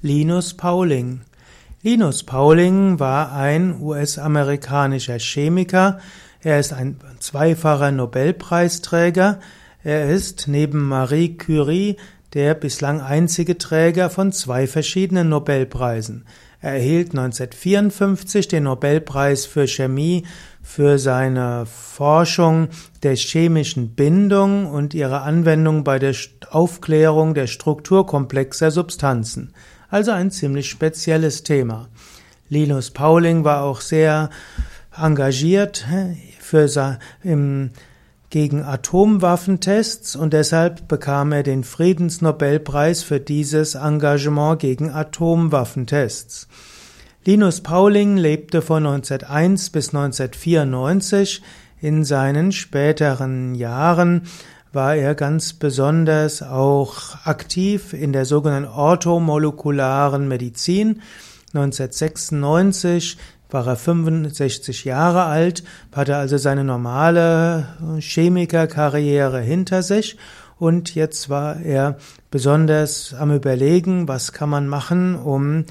Linus Pauling. Linus Pauling war ein US-amerikanischer Chemiker. Er ist ein zweifacher Nobelpreisträger. Er ist neben Marie Curie der bislang einzige Träger von zwei verschiedenen Nobelpreisen. Er erhielt 1954 den Nobelpreis für Chemie für seine Forschung der chemischen Bindung und ihre Anwendung bei der Aufklärung der Strukturkomplexer Substanzen also ein ziemlich spezielles Thema. Linus Pauling war auch sehr engagiert für, im, gegen Atomwaffentests und deshalb bekam er den Friedensnobelpreis für dieses Engagement gegen Atomwaffentests. Linus Pauling lebte von 1901 bis 1994. In seinen späteren Jahren war er ganz besonders auch aktiv in der sogenannten orthomolekularen Medizin. 1996 war er 65 Jahre alt, hatte also seine normale Chemikerkarriere hinter sich und jetzt war er besonders am Überlegen, was kann man machen, um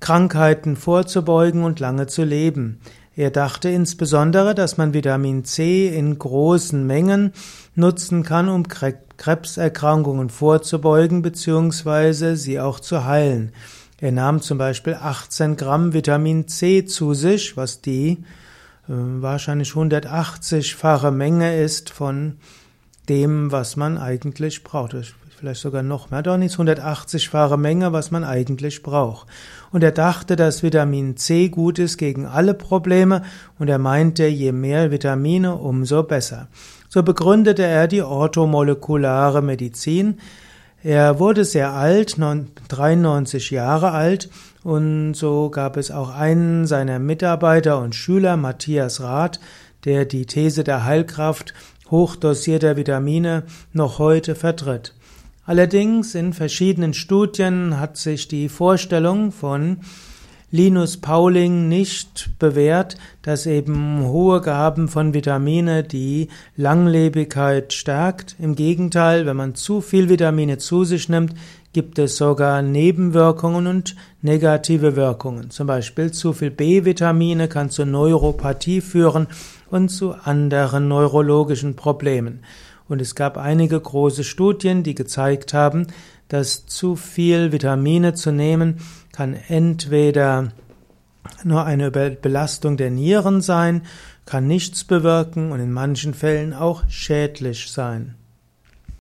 Krankheiten vorzubeugen und lange zu leben. Er dachte insbesondere, dass man Vitamin C in großen Mengen nutzen kann, um Krebserkrankungen vorzubeugen bzw. sie auch zu heilen. Er nahm zum Beispiel 18 Gramm Vitamin C zu sich, was die äh, wahrscheinlich 180-fache Menge ist von dem, was man eigentlich braucht vielleicht sogar noch mehr, doch nicht 180-fache Menge, was man eigentlich braucht. Und er dachte, dass Vitamin C gut ist gegen alle Probleme und er meinte, je mehr Vitamine, umso besser. So begründete er die orthomolekulare Medizin. Er wurde sehr alt, 93 Jahre alt, und so gab es auch einen seiner Mitarbeiter und Schüler, Matthias Rath, der die These der Heilkraft hochdosierter Vitamine noch heute vertritt. Allerdings in verschiedenen Studien hat sich die Vorstellung von Linus Pauling nicht bewährt, dass eben hohe Gaben von Vitamine die Langlebigkeit stärkt. Im Gegenteil, wenn man zu viel Vitamine zu sich nimmt, gibt es sogar Nebenwirkungen und negative Wirkungen. Zum Beispiel zu viel B-Vitamine kann zu Neuropathie führen und zu anderen neurologischen Problemen. Und es gab einige große Studien, die gezeigt haben, dass zu viel Vitamine zu nehmen kann entweder nur eine Belastung der Nieren sein, kann nichts bewirken und in manchen Fällen auch schädlich sein.